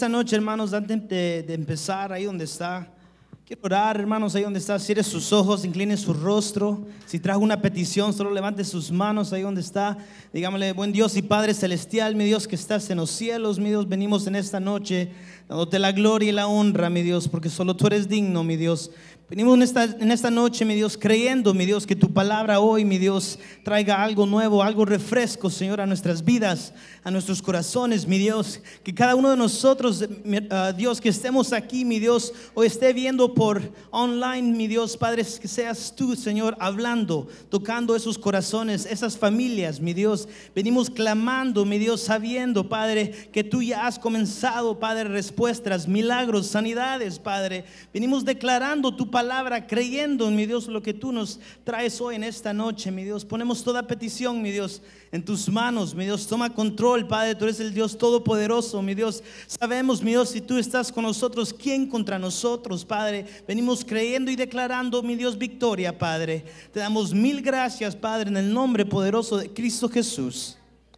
Esta noche, hermanos, antes de, de empezar, ahí donde está, quiero orar, hermanos, ahí donde está, cierre sus ojos, incline su rostro. Si trajo una petición, solo levante sus manos ahí donde está. Dígamele, buen Dios y Padre Celestial, mi Dios que estás en los cielos, mi Dios, venimos en esta noche dándote la gloria y la honra, mi Dios, porque solo tú eres digno, mi Dios. Venimos en esta, en esta noche, mi Dios, creyendo, mi Dios, que tu palabra hoy, mi Dios, traiga algo nuevo, algo refresco, Señor, a nuestras vidas, a nuestros corazones, mi Dios. Que cada uno de nosotros, uh, Dios, que estemos aquí, mi Dios, o esté viendo por online, mi Dios, Padre, que seas tú, Señor, hablando, tocando esos corazones, esas familias, mi Dios. Venimos clamando, mi Dios, sabiendo, Padre, que tú ya has comenzado, Padre, respuestas, milagros, sanidades, Padre. Venimos declarando tu palabra palabra, creyendo, mi Dios, lo que tú nos traes hoy en esta noche, mi Dios. Ponemos toda petición, mi Dios, en tus manos, mi Dios. Toma control, Padre, tú eres el Dios todopoderoso, mi Dios. Sabemos, mi Dios, si tú estás con nosotros, ¿quién contra nosotros, Padre? Venimos creyendo y declarando, mi Dios, victoria, Padre. Te damos mil gracias, Padre, en el nombre poderoso de Cristo Jesús.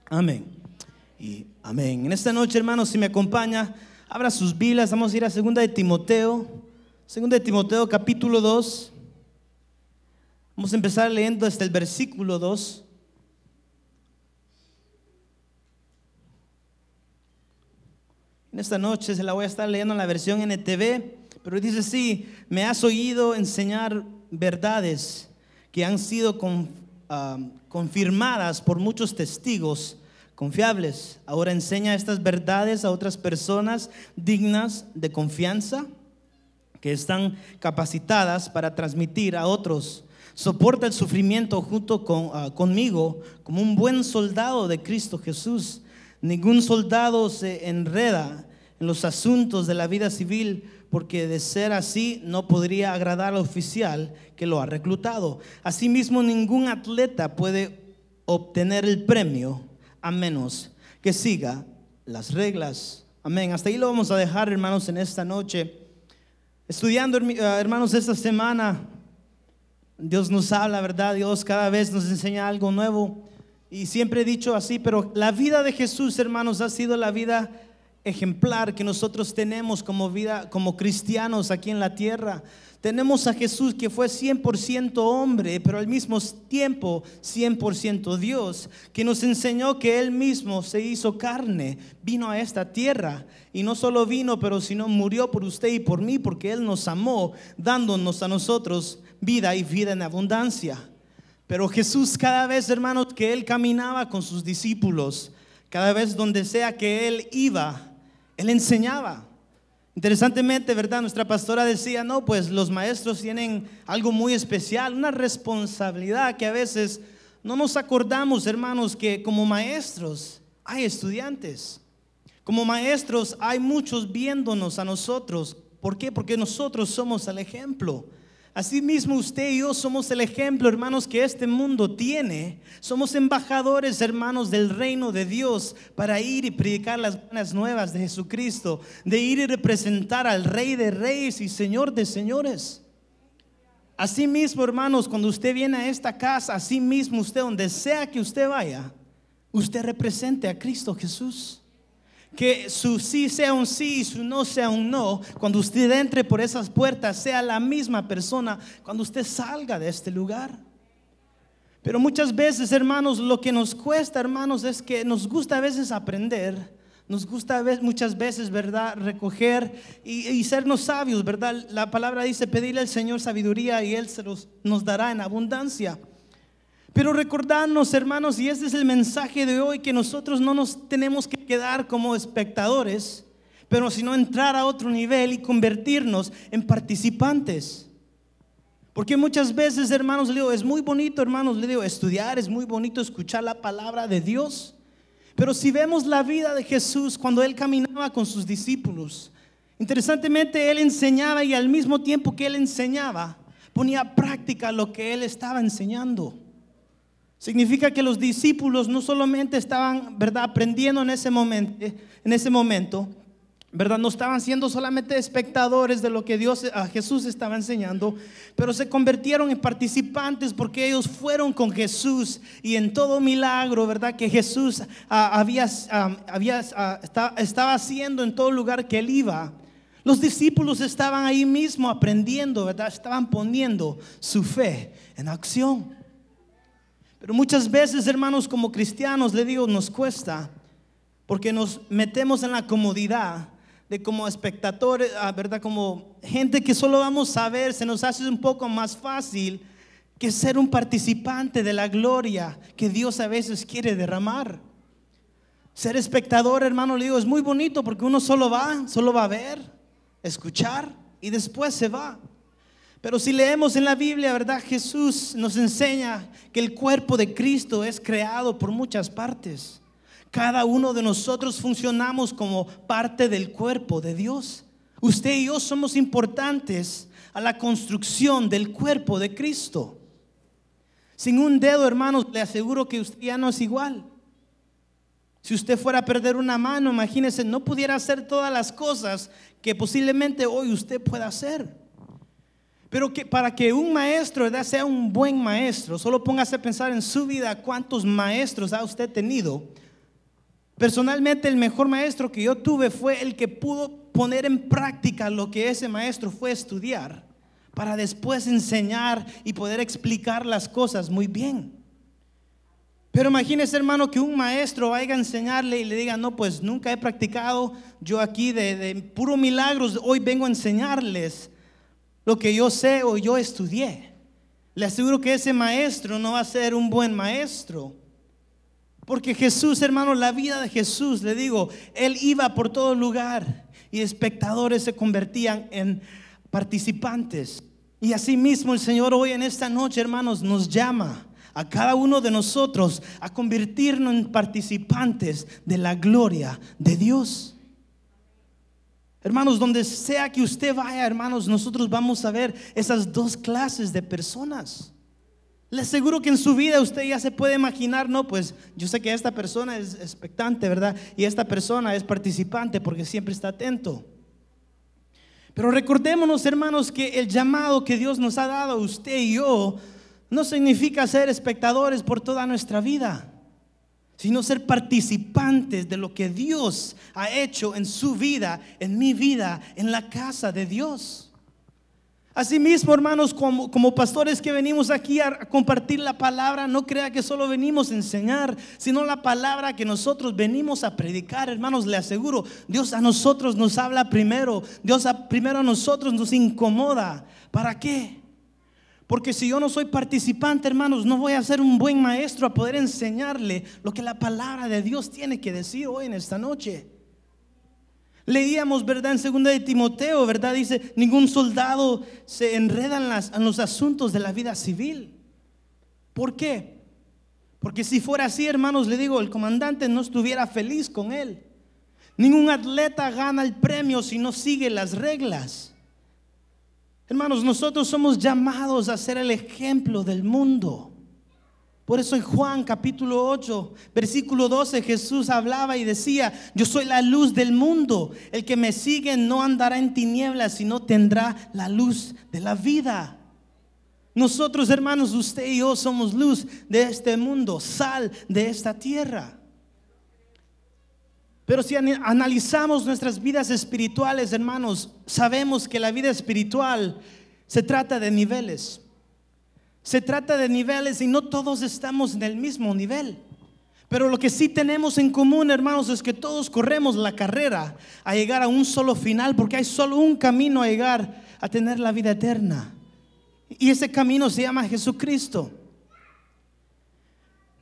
Amén. Y amén. En esta noche, hermanos, si me acompaña, abra sus Biblias, vamos a ir a segunda de Timoteo. Segundo de Timoteo capítulo 2. Vamos a empezar leyendo hasta el versículo 2. En esta noche se la voy a estar leyendo en la versión NTV, pero dice así, me has oído enseñar verdades que han sido uh, confirmadas por muchos testigos confiables. Ahora enseña estas verdades a otras personas dignas de confianza que están capacitadas para transmitir a otros. Soporta el sufrimiento junto con, uh, conmigo como un buen soldado de Cristo Jesús. Ningún soldado se enreda en los asuntos de la vida civil porque de ser así no podría agradar al oficial que lo ha reclutado. Asimismo, ningún atleta puede obtener el premio a menos que siga las reglas. Amén. Hasta ahí lo vamos a dejar, hermanos, en esta noche. Estudiando, hermanos, esta semana, Dios nos habla, ¿verdad? Dios cada vez nos enseña algo nuevo. Y siempre he dicho así, pero la vida de Jesús, hermanos, ha sido la vida ejemplar que nosotros tenemos como vida, como cristianos aquí en la tierra. Tenemos a Jesús que fue 100% hombre, pero al mismo tiempo 100% Dios, que nos enseñó que Él mismo se hizo carne, vino a esta tierra y no solo vino, pero sino murió por usted y por mí, porque Él nos amó, dándonos a nosotros vida y vida en abundancia. Pero Jesús cada vez, hermanos, que Él caminaba con sus discípulos, cada vez donde sea que Él iba, Él enseñaba. Interesantemente, ¿verdad? Nuestra pastora decía, no, pues los maestros tienen algo muy especial, una responsabilidad que a veces no nos acordamos, hermanos, que como maestros hay estudiantes. Como maestros hay muchos viéndonos a nosotros. ¿Por qué? Porque nosotros somos el ejemplo. Asimismo, usted y yo somos el ejemplo, hermanos, que este mundo tiene. Somos embajadores, hermanos, del reino de Dios para ir y predicar las buenas nuevas de Jesucristo, de ir y representar al Rey de Reyes y Señor de Señores. Asimismo, hermanos, cuando usted viene a esta casa, asimismo usted, donde sea que usted vaya, usted represente a Cristo Jesús que su sí sea un sí y su no sea un no, cuando usted entre por esas puertas sea la misma persona cuando usted salga de este lugar. Pero muchas veces, hermanos, lo que nos cuesta, hermanos, es que nos gusta a veces aprender, nos gusta muchas veces, ¿verdad?, recoger y, y sernos sabios, ¿verdad? La palabra dice, pedirle al Señor sabiduría y Él se los, nos dará en abundancia. Pero recordarnos, hermanos, y este es el mensaje de hoy, que nosotros no nos tenemos que quedar como espectadores, pero sino entrar a otro nivel y convertirnos en participantes. Porque muchas veces, hermanos, le digo, es muy bonito, hermanos, le digo, estudiar, es muy bonito escuchar la palabra de Dios. Pero si vemos la vida de Jesús cuando él caminaba con sus discípulos, interesantemente él enseñaba y al mismo tiempo que él enseñaba, ponía práctica lo que él estaba enseñando. Significa que los discípulos no solamente estaban, ¿verdad?, aprendiendo en ese momento, en ese momento, ¿verdad? No estaban siendo solamente espectadores de lo que Dios a Jesús estaba enseñando, pero se convirtieron en participantes porque ellos fueron con Jesús y en todo milagro, ¿verdad? Que Jesús ah, había, ah, había ah, estaba haciendo en todo lugar que él iba. Los discípulos estaban ahí mismo aprendiendo, ¿verdad? Estaban poniendo su fe en acción. Pero muchas veces, hermanos, como cristianos, le digo, nos cuesta porque nos metemos en la comodidad de como espectadores, ah, ¿verdad? Como gente que solo vamos a ver, se nos hace un poco más fácil que ser un participante de la gloria que Dios a veces quiere derramar. Ser espectador, hermano, le digo, es muy bonito porque uno solo va, solo va a ver, escuchar y después se va. Pero si leemos en la Biblia, ¿verdad? Jesús nos enseña que el cuerpo de Cristo es creado por muchas partes. Cada uno de nosotros funcionamos como parte del cuerpo de Dios. Usted y yo somos importantes a la construcción del cuerpo de Cristo. Sin un dedo, hermanos, le aseguro que usted ya no es igual. Si usted fuera a perder una mano, imagínese, no pudiera hacer todas las cosas que posiblemente hoy usted pueda hacer. Pero que para que un maestro sea un buen maestro, solo póngase a pensar en su vida cuántos maestros ha usted tenido. Personalmente el mejor maestro que yo tuve fue el que pudo poner en práctica lo que ese maestro fue estudiar para después enseñar y poder explicar las cosas muy bien. Pero imagínese, hermano, que un maestro vaya a enseñarle y le diga, no, pues nunca he practicado yo aquí de, de puro milagros, hoy vengo a enseñarles lo que yo sé o yo estudié. Le aseguro que ese maestro no va a ser un buen maestro. Porque Jesús, hermano, la vida de Jesús, le digo, Él iba por todo lugar y espectadores se convertían en participantes. Y así mismo el Señor hoy en esta noche, hermanos, nos llama a cada uno de nosotros a convertirnos en participantes de la gloria de Dios. Hermanos, donde sea que usted vaya, hermanos, nosotros vamos a ver esas dos clases de personas. Le aseguro que en su vida usted ya se puede imaginar, no, pues yo sé que esta persona es expectante, ¿verdad? Y esta persona es participante porque siempre está atento. Pero recordémonos, hermanos, que el llamado que Dios nos ha dado usted y yo no significa ser espectadores por toda nuestra vida, sino ser participantes de lo que Dios ha hecho en su vida, en mi vida, en la casa de Dios. Asimismo, hermanos, como, como, pastores que venimos aquí a compartir la palabra, no crea que solo venimos a enseñar, sino la palabra que nosotros venimos a predicar, hermanos, le aseguro, Dios a nosotros nos habla primero, Dios primero a nosotros nos incomoda. ¿Para qué? Porque si yo no soy participante, hermanos, no voy a ser un buen maestro a poder enseñarle lo que la palabra de Dios tiene que decir hoy en esta noche. Leíamos, ¿verdad? En segunda de Timoteo, ¿verdad? Dice, ningún soldado se enreda en, las, en los asuntos de la vida civil. ¿Por qué? Porque si fuera así, hermanos, le digo, el comandante no estuviera feliz con él. Ningún atleta gana el premio si no sigue las reglas. Hermanos, nosotros somos llamados a ser el ejemplo del mundo. Por eso en Juan capítulo 8, versículo 12, Jesús hablaba y decía, yo soy la luz del mundo. El que me sigue no andará en tinieblas, sino tendrá la luz de la vida. Nosotros, hermanos, usted y yo somos luz de este mundo, sal de esta tierra. Pero si analizamos nuestras vidas espirituales, hermanos, sabemos que la vida espiritual se trata de niveles. Se trata de niveles y no todos estamos en el mismo nivel. Pero lo que sí tenemos en común, hermanos, es que todos corremos la carrera a llegar a un solo final, porque hay solo un camino a llegar a tener la vida eterna. Y ese camino se llama Jesucristo.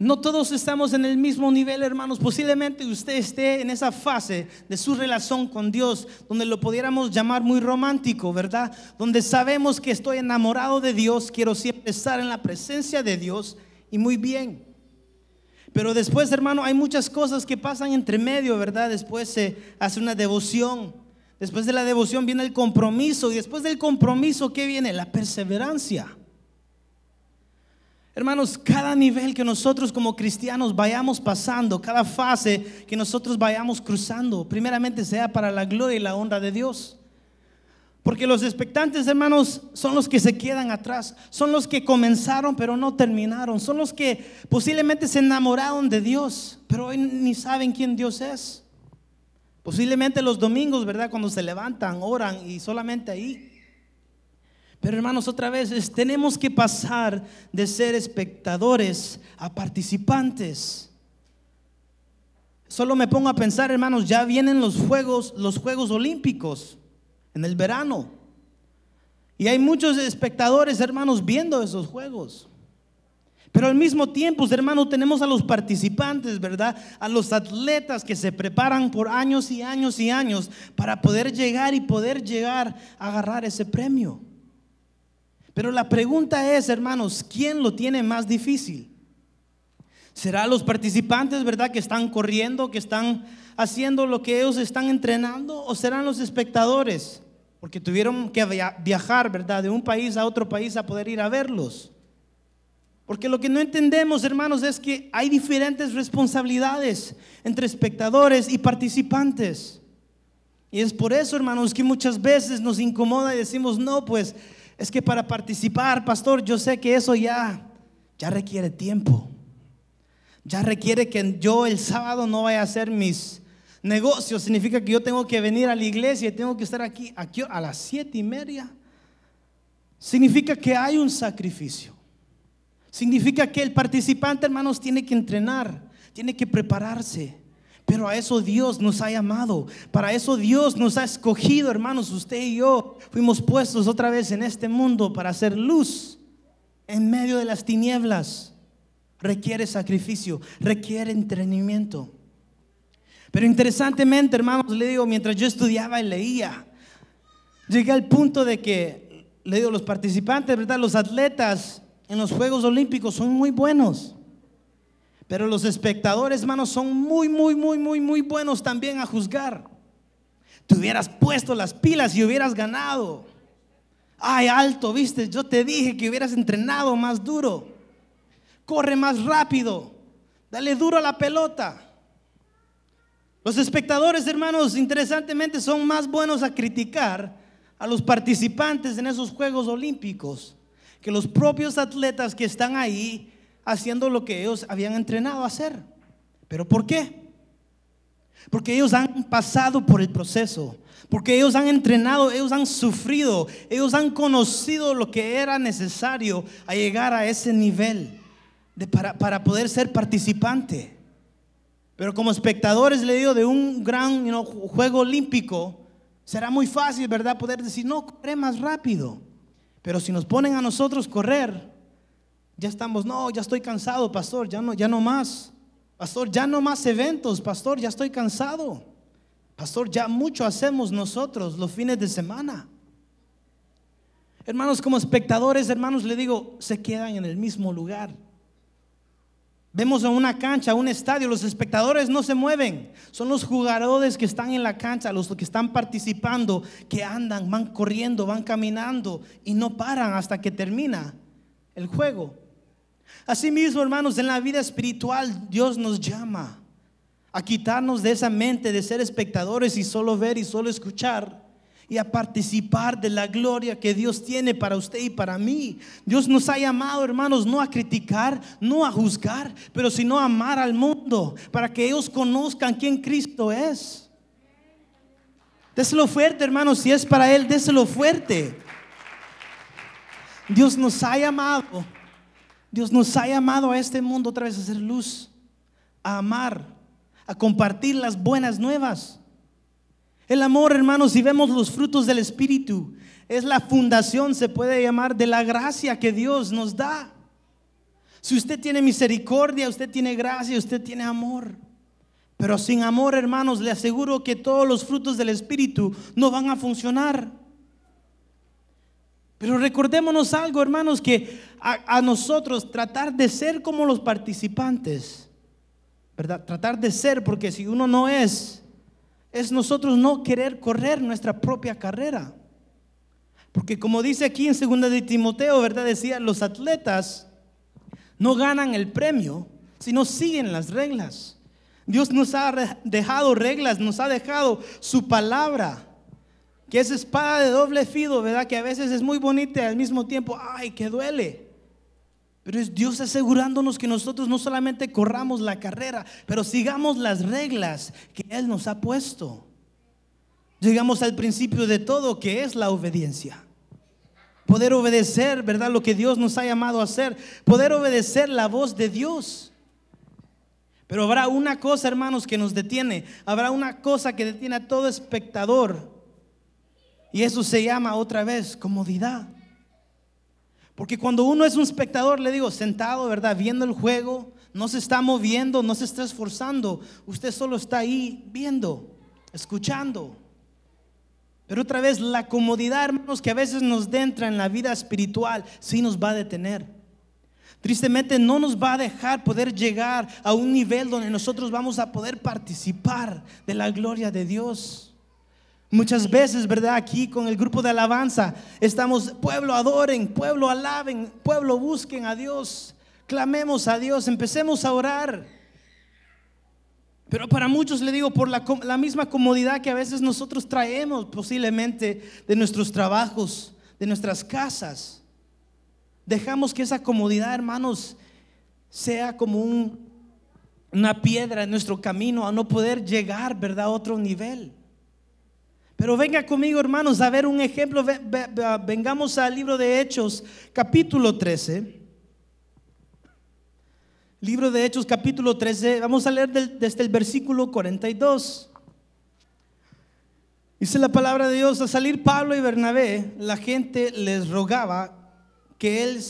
No todos estamos en el mismo nivel, hermanos. Posiblemente usted esté en esa fase de su relación con Dios, donde lo pudiéramos llamar muy romántico, ¿verdad? Donde sabemos que estoy enamorado de Dios, quiero siempre estar en la presencia de Dios y muy bien. Pero después, hermano, hay muchas cosas que pasan entre medio, ¿verdad? Después se hace una devoción. Después de la devoción viene el compromiso. Y después del compromiso, ¿qué viene? La perseverancia. Hermanos, cada nivel que nosotros como cristianos vayamos pasando, cada fase que nosotros vayamos cruzando, primeramente sea para la gloria y la honra de Dios. Porque los expectantes, hermanos, son los que se quedan atrás, son los que comenzaron pero no terminaron, son los que posiblemente se enamoraron de Dios, pero hoy ni saben quién Dios es. Posiblemente los domingos, ¿verdad? Cuando se levantan, oran y solamente ahí. Pero hermanos, otra vez, tenemos que pasar de ser espectadores a participantes. Solo me pongo a pensar, hermanos, ya vienen los Juegos, los Juegos Olímpicos en el verano. Y hay muchos espectadores, hermanos, viendo esos juegos. Pero al mismo tiempo, hermanos, tenemos a los participantes, ¿verdad? A los atletas que se preparan por años y años y años para poder llegar y poder llegar a agarrar ese premio. Pero la pregunta es, hermanos, ¿quién lo tiene más difícil? ¿Será los participantes, verdad, que están corriendo, que están haciendo lo que ellos están entrenando? ¿O serán los espectadores? Porque tuvieron que viajar, verdad, de un país a otro país a poder ir a verlos. Porque lo que no entendemos, hermanos, es que hay diferentes responsabilidades entre espectadores y participantes. Y es por eso, hermanos, que muchas veces nos incomoda y decimos, no, pues es que para participar, pastor, yo sé que eso ya, ya requiere tiempo. Ya requiere que yo el sábado no vaya a hacer mis negocios. Significa que yo tengo que venir a la iglesia y tengo que estar aquí, aquí a las siete y media. Significa que hay un sacrificio. Significa que el participante, hermanos, tiene que entrenar, tiene que prepararse. Pero a eso Dios nos ha llamado. Para eso Dios nos ha escogido, hermanos. Usted y yo fuimos puestos otra vez en este mundo para hacer luz en medio de las tinieblas. Requiere sacrificio, requiere entrenamiento. Pero interesantemente, hermanos, le digo, mientras yo estudiaba y leía, llegué al punto de que, le digo, los participantes, ¿verdad? Los atletas en los Juegos Olímpicos son muy buenos. Pero los espectadores, hermanos, son muy, muy, muy, muy, muy buenos también a juzgar. Te hubieras puesto las pilas y hubieras ganado. Ay, alto, viste, yo te dije que hubieras entrenado más duro. Corre más rápido. Dale duro a la pelota. Los espectadores, hermanos, interesantemente son más buenos a criticar a los participantes en esos Juegos Olímpicos que los propios atletas que están ahí haciendo lo que ellos habían entrenado a hacer. ¿Pero por qué? Porque ellos han pasado por el proceso, porque ellos han entrenado, ellos han sufrido, ellos han conocido lo que era necesario a llegar a ese nivel para, para, poder ser participante. Pero como espectadores, le digo, de un gran juego olímpico, será muy fácil, ¿verdad? Poder decir, no, corre más rápido. Pero si nos ponen a nosotros correr, ya estamos, no, ya estoy cansado, pastor, ya no, ya no más. Pastor, ya no más eventos, pastor, ya estoy cansado. Pastor, ya mucho hacemos nosotros los fines de semana. Hermanos, como espectadores, hermanos, le digo, se quedan en el mismo lugar. Vemos en una cancha, un estadio, los espectadores no se mueven. Son los jugadores que están en la cancha, los que están participando, que andan, van corriendo, van caminando y no paran hasta que termina el juego. Asimismo, hermanos, en la vida espiritual Dios nos llama a quitarnos de esa mente de ser espectadores y solo ver y solo escuchar y a participar de la gloria que Dios tiene para usted y para mí. Dios nos ha llamado, hermanos, no a criticar, no a juzgar, pero sino a amar al mundo para que ellos conozcan quién Cristo es. Déselo fuerte, hermanos, si es para Él, déselo fuerte. Dios nos ha llamado Dios nos ha llamado a este mundo otra vez a hacer luz, a amar, a compartir las buenas nuevas. El amor, hermanos, si vemos los frutos del Espíritu, es la fundación, se puede llamar, de la gracia que Dios nos da. Si usted tiene misericordia, usted tiene gracia, usted tiene amor. Pero sin amor, hermanos, le aseguro que todos los frutos del Espíritu no van a funcionar. Pero recordémonos algo, hermanos, que a, nosotros tratar de ser como los participantes, ¿verdad? Tratar de ser, porque si uno no es, es nosotros no querer correr nuestra propia carrera. Porque como dice aquí en segunda de Timoteo, ¿verdad? Decía, los atletas no ganan el premio, sino siguen las reglas. Dios nos ha dejado reglas, nos ha dejado su palabra, que es espada de doble filo, ¿verdad? Que a veces es muy bonita y al mismo tiempo, ay, que duele. Pero es Dios asegurándonos que nosotros no solamente corramos la carrera, pero sigamos las reglas que Él nos ha puesto. Llegamos al principio de todo, que es la obediencia. Poder obedecer, ¿verdad? Lo que Dios nos ha llamado a hacer. Poder obedecer la voz de Dios. Pero habrá una cosa, hermanos, que nos detiene. Habrá una cosa que detiene a todo espectador. Y eso se llama otra vez comodidad. Porque cuando uno es un espectador, le digo, sentado, ¿verdad? Viendo el juego, no se está moviendo, no se está esforzando. Usted solo está ahí viendo, escuchando. Pero otra vez, la comodidad, hermanos, que a veces nos entra en la vida espiritual, sí nos va a detener. Tristemente no nos va a dejar poder llegar a un nivel donde nosotros vamos a poder participar de la gloria de Dios. Muchas veces, ¿verdad? Aquí con el grupo de alabanza estamos, pueblo adoren, pueblo alaben, pueblo busquen a Dios, clamemos a Dios, empecemos a orar. Pero para muchos le digo, por la, misma comodidad que a veces nosotros traemos posiblemente de nuestros trabajos, de nuestras casas, dejamos que esa comodidad, hermanos, sea como un, una piedra en nuestro camino a no poder llegar, ¿verdad?, a otro nivel. Pero venga conmigo, hermanos, a ver un ejemplo. Vengamos al libro de Hechos, capítulo 13. Libro de Hechos, capítulo 13. Vamos a leer desde el versículo 42. Dice la palabra de Dios, a salir Pablo y Bernabé, la gente les rogaba que, él,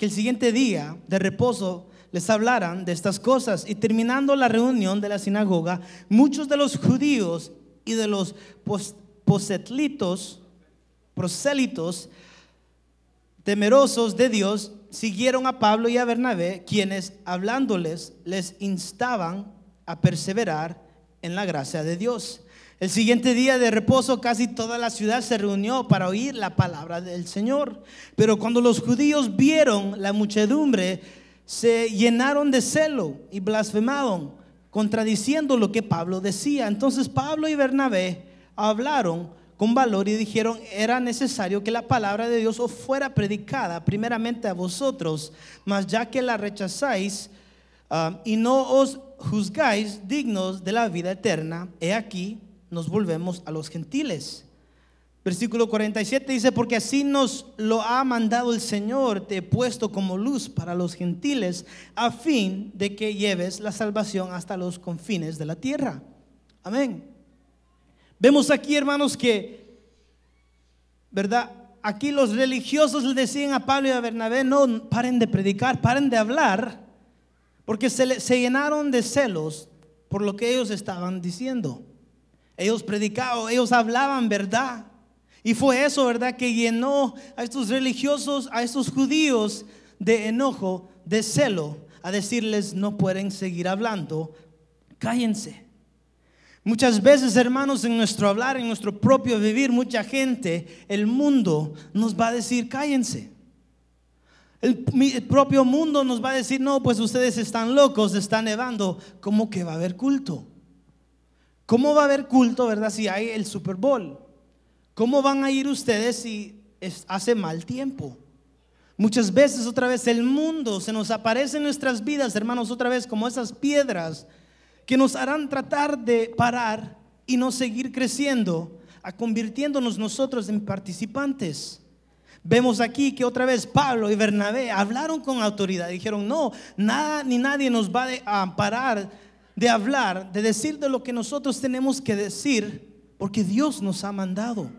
que el siguiente día de reposo les hablaran de estas cosas. Y terminando la reunión de la sinagoga, muchos de los judíos y de los prosélitos, temerosos de Dios, siguieron a Pablo y a Bernabé, quienes hablándoles les instaban a perseverar en la gracia de Dios. El siguiente día de reposo casi toda la ciudad se reunió para oír la palabra del Señor. Pero cuando los judíos vieron la muchedumbre, se llenaron de celo y blasfemaron, contradiciendo lo que Pablo decía. Entonces Pablo y Bernabé hablaron con valor y dijeron, era necesario que la palabra de Dios os fuera predicada primeramente a vosotros, mas ya que la rechazáis ah, y no os juzgáis dignos de la vida eterna, he aquí, nos volvemos a los gentiles. Versículo 47 dice, porque así nos lo ha mandado el Señor, te he puesto como luz para los gentiles, a fin de que lleves la salvación hasta los confines de la tierra. Amén. Vemos aquí, hermanos, que, ¿verdad? Aquí los religiosos le decían a Pablo y a Bernabé, no, paren de predicar, paren de hablar, porque se, se llenaron de celos por lo que ellos estaban diciendo. Ellos predicaban, ellos hablaban verdad. Y fue eso, ¿verdad?, que llenó a estos religiosos, a estos judíos de enojo, de celo, a decirles, no pueden seguir hablando, cállense. Muchas veces, hermanos, en nuestro hablar, en nuestro propio vivir, mucha gente, el mundo nos va a decir, cállense. El, propio mundo nos va a decir, no, pues ustedes están locos, están nevando. ¿Cómo que va a haber culto? ¿Cómo va a haber culto, verdad, si hay el Super Bowl? ¿Cómo van a ir ustedes si hace mal tiempo? Muchas veces otra vez el mundo se nos aparece en nuestras vidas, hermanos, otra vez como esas piedras que nos harán tratar de parar y no seguir creciendo, a convirtiéndonos nosotros en participantes. Vemos aquí que otra vez Pablo y Bernabé hablaron con autoridad. Dijeron, no, nada ni nadie nos va a parar de hablar, de decir de lo que nosotros tenemos que decir, porque Dios nos ha mandado.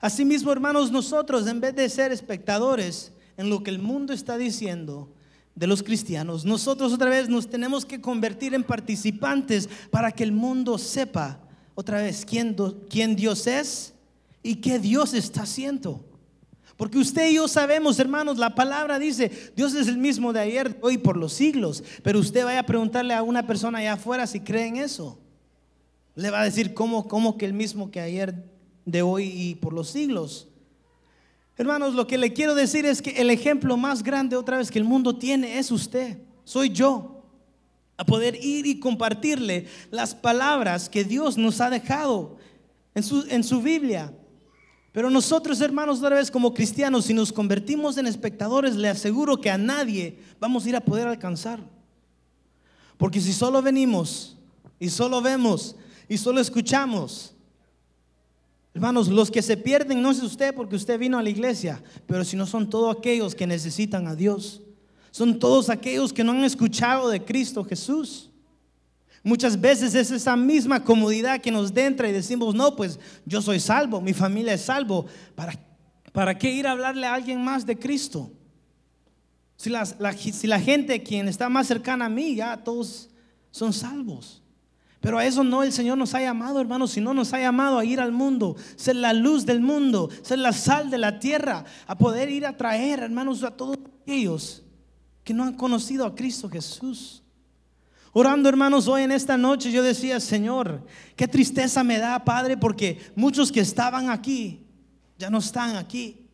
Asimismo, hermanos, nosotros en vez de ser espectadores en lo que el mundo está diciendo, de los cristianos. Nosotros otra vez nos tenemos que convertir en participantes para que el mundo sepa otra vez quién, quién Dios es y qué Dios está haciendo. Porque usted y yo sabemos, hermanos, la palabra dice, Dios es el mismo de ayer, hoy, por los siglos. Pero usted vaya a preguntarle a una persona allá afuera si cree en eso. Le va a decir, ¿cómo, cómo que el mismo que ayer, de hoy y por los siglos? Hermanos, lo que le quiero decir es que el ejemplo más grande otra vez que el mundo tiene es usted, soy yo. A poder ir y compartirle las palabras que Dios nos ha dejado en su, en su Biblia. Pero nosotros, hermanos, otra vez como cristianos, si nos convertimos en espectadores, le aseguro que a nadie vamos a ir a poder alcanzar. Porque si solo venimos y solo vemos y solo escuchamos, hermanos, los que se pierden no es usted porque usted vino a la iglesia, pero si no son todos aquellos que necesitan a Dios. Son todos aquellos que no han escuchado de Cristo Jesús. Muchas veces es esa misma comodidad que nos entra y decimos, no, pues yo soy salvo, mi familia es salvo. ¿Para, para qué ir a hablarle a alguien más de Cristo? Si, la, si la gente quien está más cercana a mí, ya todos son salvos. Pero a eso no el Señor nos ha llamado, hermanos, sino nos ha llamado a ir al mundo, ser la luz del mundo, ser la sal de la tierra, a poder ir a traer, hermanos, a todos aquellos que no han conocido a Cristo Jesús. Orando, hermanos, hoy en esta noche yo decía, Señor, qué tristeza me da, Padre, porque muchos que estaban aquí ya no están aquí.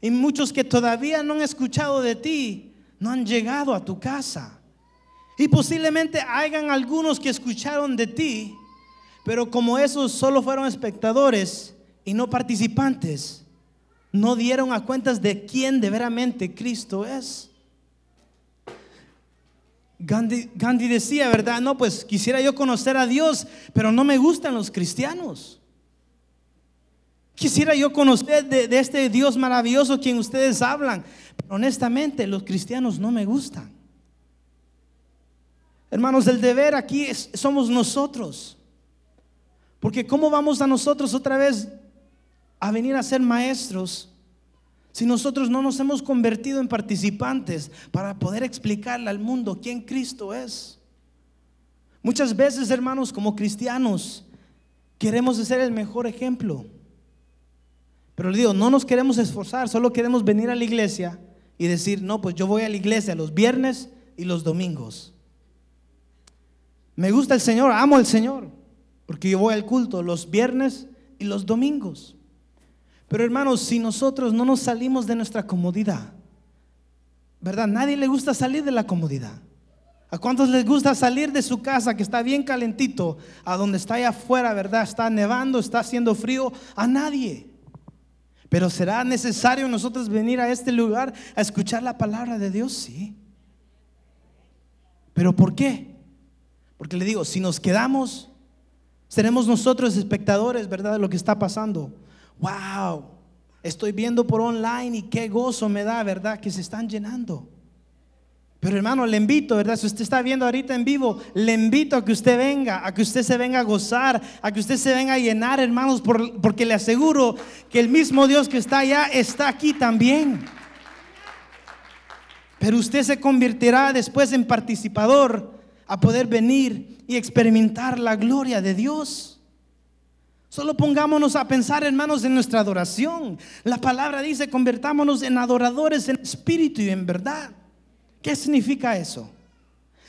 Y muchos que todavía no han escuchado de ti, no han llegado a tu casa. Y posiblemente hayan algunos que escucharon de ti, pero como esos solo fueron espectadores y no participantes, no dieron a cuentas de quién de veramente Cristo es. Gandhi, decía, ¿verdad? No, pues quisiera yo conocer a Dios, pero no me gustan los cristianos. Quisiera yo conocer de, este Dios maravilloso quien ustedes hablan, pero honestamente los cristianos no me gustan. Hermanos, el deber aquí somos nosotros. Porque ¿cómo vamos a nosotros otra vez a venir a ser maestros si nosotros no nos hemos convertido en participantes para poder explicarle al mundo quién Cristo es. Muchas veces, hermanos, como cristianos, queremos ser el mejor ejemplo. Pero le digo, no nos queremos esforzar, solo queremos venir a la iglesia y decir, no, pues yo voy a la iglesia los viernes y los domingos. Me gusta el Señor, amo al Señor, porque yo voy al culto los viernes y los domingos. Pero hermanos, si nosotros no nos salimos de nuestra comodidad, ¿verdad? Nadie le gusta salir de la comodidad. ¿A cuántos les gusta salir de su casa que está bien calentito a donde está allá afuera, verdad? Está nevando, está haciendo frío. A nadie. Pero será necesario nosotros venir a este lugar a escuchar la palabra de Dios, sí. Pero ¿por qué? Porque le digo, si nos quedamos, seremos nosotros espectadores, ¿verdad? De lo que está pasando wow, estoy viendo por online y qué gozo me da, ¿verdad? Que se están llenando. Pero hermano, le invito, ¿verdad? Si usted está viendo ahorita en vivo, le invito a que usted venga, a que usted se venga a gozar, a que usted se venga a llenar, hermanos, porque le aseguro que el mismo Dios que está allá está aquí también. Pero usted se convertirá después en participador a poder venir y experimentar la gloria de Dios. Solo pongámonos a pensar, hermanos, en nuestra adoración. La palabra dice, convertámonos en adoradores en espíritu y en verdad. ¿Qué significa eso?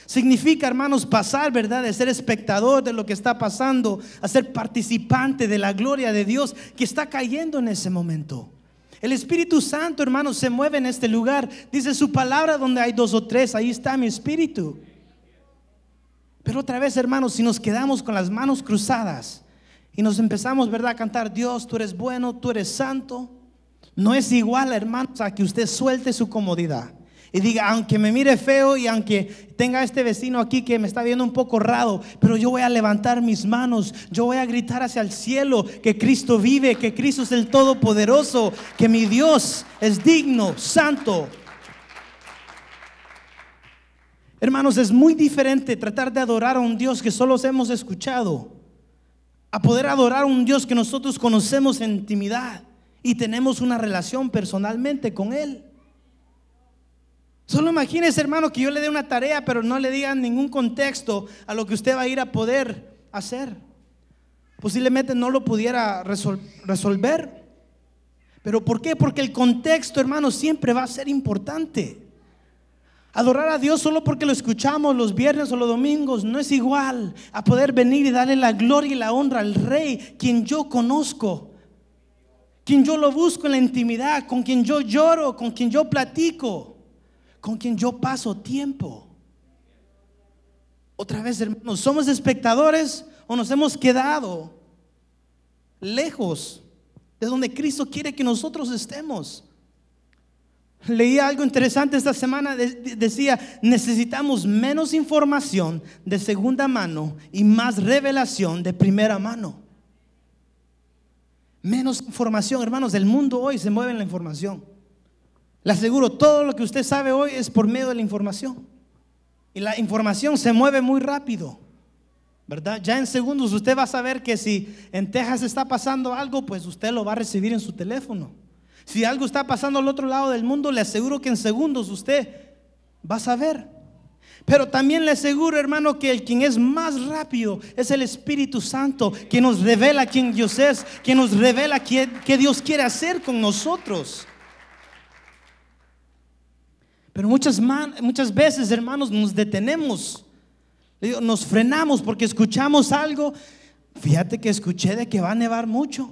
Significa, hermanos, pasar, ¿verdad? De ser espectador de lo que está pasando a ser participante de la gloria de Dios que está cayendo en ese momento. El Espíritu Santo, hermanos, se mueve en este lugar. Dice su palabra donde hay dos o tres, ahí está mi espíritu. Pero otra vez, hermanos, si nos quedamos con las manos cruzadas, y nos empezamos, ¿verdad?, a cantar, Dios, tú eres bueno, tú eres santo. No es igual, hermanos, a que usted suelte su comodidad. Y diga, aunque me mire feo y aunque tenga este vecino aquí que me está viendo un poco raro, pero yo voy a levantar mis manos, yo voy a gritar hacia el cielo que Cristo vive, que Cristo es el Todopoderoso, que mi Dios es digno, santo. Hermanos, es muy diferente tratar de adorar a un Dios que solo hemos escuchado a poder adorar a un Dios que nosotros conocemos en intimidad y tenemos una relación personalmente con Él. Solo imagínese, hermano, que yo le dé una tarea, pero no le diga ningún contexto a lo que usted va a ir a poder hacer. Posiblemente no lo pudiera resolver. ¿Pero por qué? Porque el contexto, hermano, siempre va a ser importante. Adorar a Dios solo porque lo escuchamos los viernes o los domingos no es igual a poder venir y darle la gloria y la honra al Rey, quien yo conozco, quien yo lo busco en la intimidad, con quien yo lloro, con quien yo platico, con quien yo paso tiempo. Otra vez, hermanos, ¿somos espectadores o nos hemos quedado lejos de donde Cristo quiere que nosotros estemos? Leí algo interesante esta semana, decía, necesitamos menos información de segunda mano y más revelación de primera mano. Menos información, hermanos, el mundo hoy se mueve en la información. Le aseguro, todo lo que usted sabe hoy es por medio de la información. Y la información se mueve muy rápido, ¿verdad? Ya en segundos usted va a saber que si en Texas está pasando algo, pues usted lo va a recibir en su teléfono. Si algo está pasando al otro lado del mundo, le aseguro que en segundos usted va a saber. Pero también le aseguro, hermano, que el quien es más rápido es el Espíritu Santo, que nos revela quién Dios es, que nos revela qué, Dios quiere hacer con nosotros. Pero muchas, muchas veces, hermanos, nos detenemos, nos frenamos porque escuchamos algo. Fíjate que escuché de que va a nevar mucho.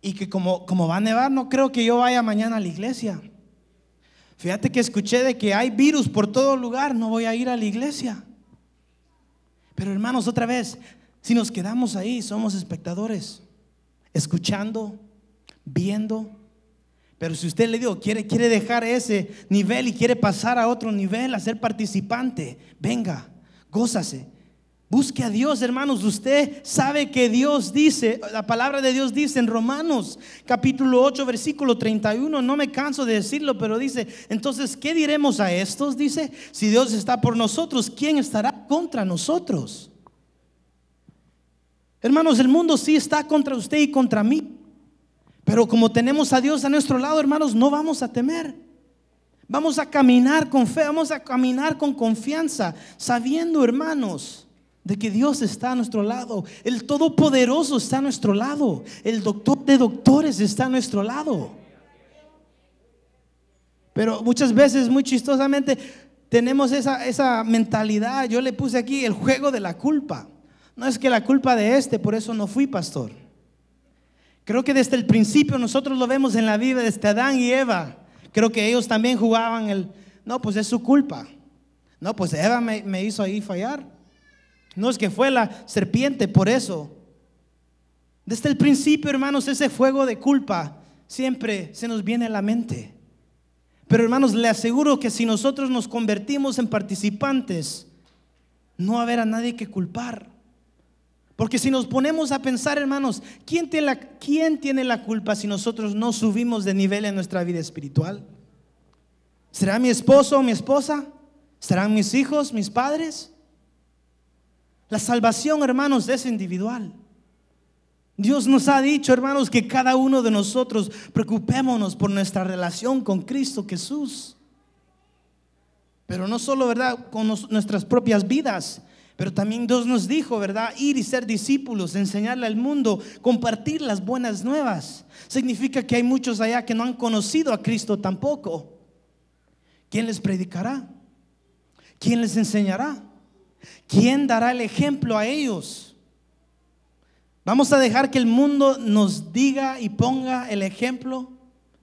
Y que como, como va a nevar, no creo que yo vaya mañana a la iglesia. Fíjate que escuché de que hay virus por todo lugar, no voy a ir a la iglesia. Pero hermanos, otra vez, si nos quedamos ahí, somos espectadores, escuchando, viendo. Pero si usted le digo, quiere, quiere dejar ese nivel y quiere pasar a otro nivel, a ser participante, venga, gózase. Busque a Dios, hermanos. Usted sabe que Dios dice, la palabra de Dios dice en Romanos capítulo 8, versículo 31, no me canso de decirlo, pero dice, entonces, ¿qué diremos a estos? Dice, si Dios está por nosotros, ¿quién estará contra nosotros? Hermanos, el mundo sí está contra usted y contra mí. Pero como tenemos a Dios a nuestro lado, hermanos, no vamos a temer. Vamos a caminar con fe, vamos a caminar con confianza, sabiendo, hermanos, de que Dios está a nuestro lado. El Todopoderoso está a nuestro lado. El doctor de doctores está a nuestro lado. Pero muchas veces, muy chistosamente, tenemos esa, esa mentalidad. Yo le puse aquí el juego de la culpa. No es que la culpa de este, por eso no fui pastor. Creo que desde el principio nosotros lo vemos en la Biblia, desde Adán y Eva. Creo que ellos también jugaban el, no, pues es su culpa. No, pues Eva me, me hizo ahí fallar. No es que fue la serpiente, por eso. Desde el principio, hermanos, ese fuego de culpa siempre se nos viene a la mente. Pero hermanos, le aseguro que si nosotros nos convertimos en participantes, no a nadie que culpar. Porque si nos ponemos a pensar, hermanos, ¿quién tiene, la, ¿quién tiene la culpa si nosotros no subimos de nivel en nuestra vida espiritual? ¿Será mi esposo o mi esposa? ¿Serán mis hijos, mis padres? La salvación, hermanos, es individual. Dios nos ha dicho, hermanos, que cada uno de nosotros preocupémonos por nuestra relación con Cristo Jesús. Pero no solo, ¿verdad?, con nuestras propias vidas, pero también Dios nos dijo, ¿verdad?, ir y ser discípulos, enseñarle al mundo, compartir las buenas nuevas. Significa que hay muchos allá que no han conocido a Cristo tampoco. ¿Quién les predicará? ¿Quién les enseñará? ¿Quién dará el ejemplo a ellos? Vamos a dejar que el mundo nos diga y ponga el ejemplo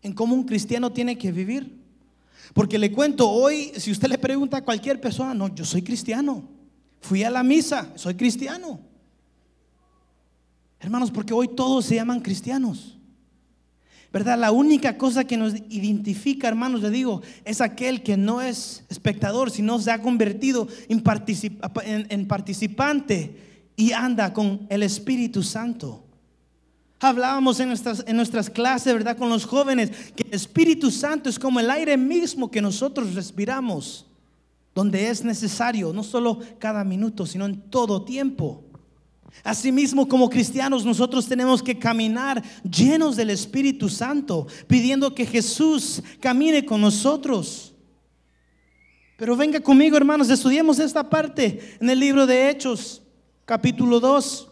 en cómo un cristiano tiene que vivir. Porque le cuento, hoy si usted le pregunta a cualquier persona, no, yo soy cristiano. Fui a la misa, soy cristiano. Hermanos, porque hoy todos se llaman cristianos. ¿Verdad? La única cosa que nos identifica, hermanos, le digo, es aquel que no es espectador, sino se ha convertido en, en, participante y anda con el Espíritu Santo. Hablábamos en nuestras, en nuestras clases, ¿verdad? Con los jóvenes, que el Espíritu Santo es como el aire mismo que nosotros respiramos, donde es necesario, no solo cada minuto, sino en todo tiempo. Asimismo, como cristianos, nosotros tenemos que caminar llenos del Espíritu Santo, pidiendo que Jesús camine con nosotros. Pero venga conmigo, hermanos, estudiemos esta parte en el libro de Hechos, capítulo 2.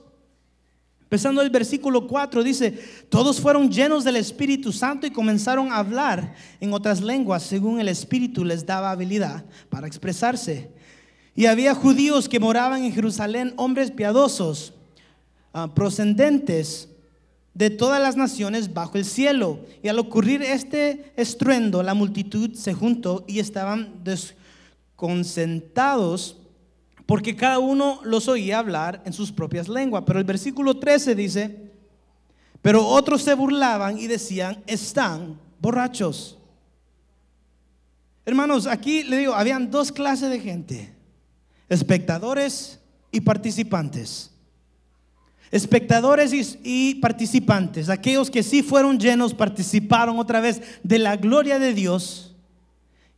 Empezando el versículo 4, dice, todos fueron llenos del Espíritu Santo y comenzaron a hablar en otras lenguas según el Espíritu les daba habilidad para expresarse. Y había judíos que moraban en Jerusalén, hombres piadosos, uh, procedentes de todas las naciones bajo el cielo. Y al ocurrir este estruendo, la multitud se juntó y estaban desconcentrados porque cada uno los oía hablar en sus propias lenguas. Pero el versículo 13 dice, pero otros se burlaban y decían, están borrachos. Hermanos, aquí le digo, habían dos clases de gente, espectadores y participantes. Espectadores y, participantes, aquellos que sí fueron llenos, participaron otra vez de la gloria de Dios.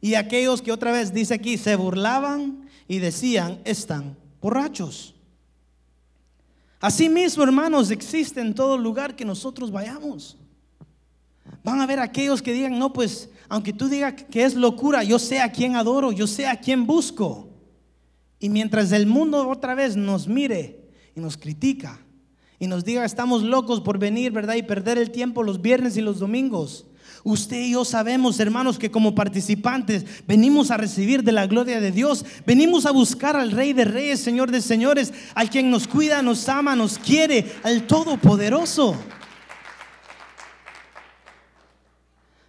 Y aquellos que otra vez dice aquí, se burlaban y decían, están borrachos. Asimismo, hermanos, existe en todo lugar que nosotros vayamos. Van a ver aquellos que digan, no, pues, aunque tú digas que es locura, yo sé a quién adoro, yo sé a quién busco. Y mientras el mundo otra vez nos mire y nos critica, y nos diga estamos locos por venir, ¿verdad? Y perder el tiempo los viernes y los domingos. Usted y yo sabemos, hermanos, que como participantes venimos a recibir de la gloria de Dios. Venimos a buscar al Rey de Reyes, Señor de Señores, al quien nos cuida, nos ama, nos quiere, al Todopoderoso.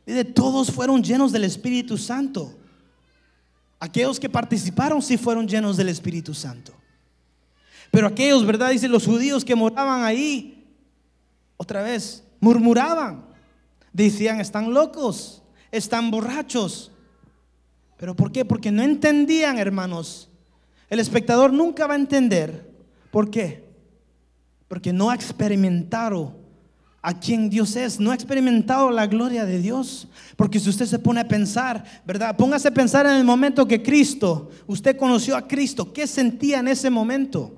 Mire, todos fueron llenos del Espíritu Santo. Aquellos que participaron sí fueron llenos del Espíritu Santo. Pero aquellos, ¿verdad? Dicen los judíos que moraban ahí, otra vez, murmuraban. Decían, están locos, están borrachos. ¿Pero por qué? Porque no entendían, hermanos. El espectador nunca va a entender. ¿Por qué? Porque no ha experimentado a quien Dios es, no ha experimentado la gloria de Dios. Porque si usted se pone a pensar, ¿verdad? Póngase a pensar en el momento que Cristo, usted conoció a Cristo, ¿qué sentía en ese momento?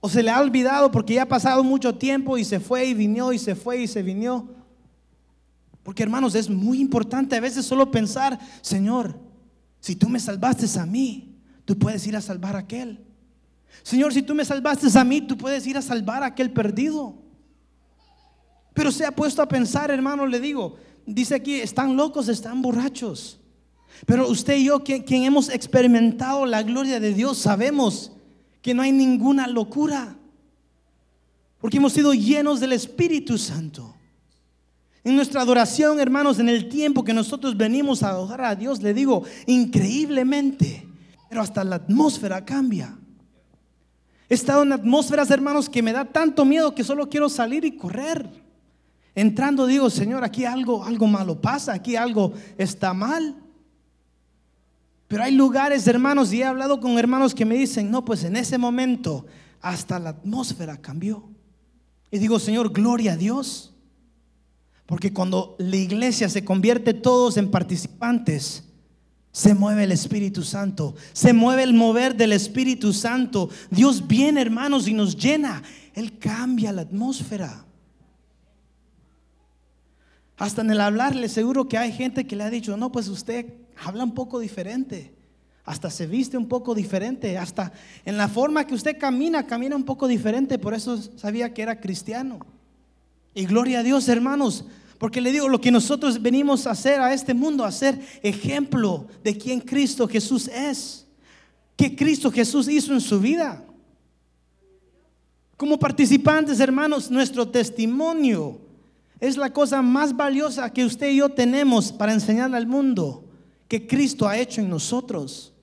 O se le ha olvidado porque ya ha pasado mucho tiempo y se fue y vino y se fue y se vino. Porque hermanos, es muy importante a veces solo pensar, Señor, si tú me salvaste a mí, tú puedes ir a salvar a aquel. Señor, si tú me salvaste a mí, tú puedes ir a salvar a aquel perdido. Pero se ha puesto a pensar, hermano, le digo, dice aquí, están locos, están borrachos. Pero usted y yo, quien, quien hemos experimentado la gloria de Dios, sabemos que no hay ninguna locura, porque hemos sido llenos del Espíritu Santo. En nuestra adoración, hermanos, en el tiempo que nosotros venimos a adorar a Dios, le digo, increíblemente, pero hasta la atmósfera cambia. He estado en atmósferas, hermanos, que me da tanto miedo que solo quiero salir y correr. Entrando digo, Señor, aquí algo, algo malo pasa, aquí algo está mal. Pero hay lugares, hermanos, y he hablado con hermanos que me dicen, no, pues en ese momento hasta la atmósfera cambió. Y digo, Señor, gloria a Dios. Porque cuando la iglesia se convierte todos en participantes, se mueve el Espíritu Santo, se mueve el mover del Espíritu Santo. Dios viene, hermanos, y nos llena. Él cambia la atmósfera. Hasta en el hablarle, seguro que hay gente que le ha dicho, no, pues usted habla un poco diferente, hasta se viste un poco diferente, hasta en la forma que usted camina, camina un poco diferente, por eso sabía que era cristiano. Y gloria a Dios, hermanos, porque le digo, lo que nosotros venimos a hacer a este mundo, a ser ejemplo de quien Cristo Jesús es, que Cristo Jesús hizo en su vida. Como participantes, hermanos, nuestro testimonio es la cosa más valiosa que usted y yo tenemos para enseñar al mundo que Cristo ha hecho en nosotros.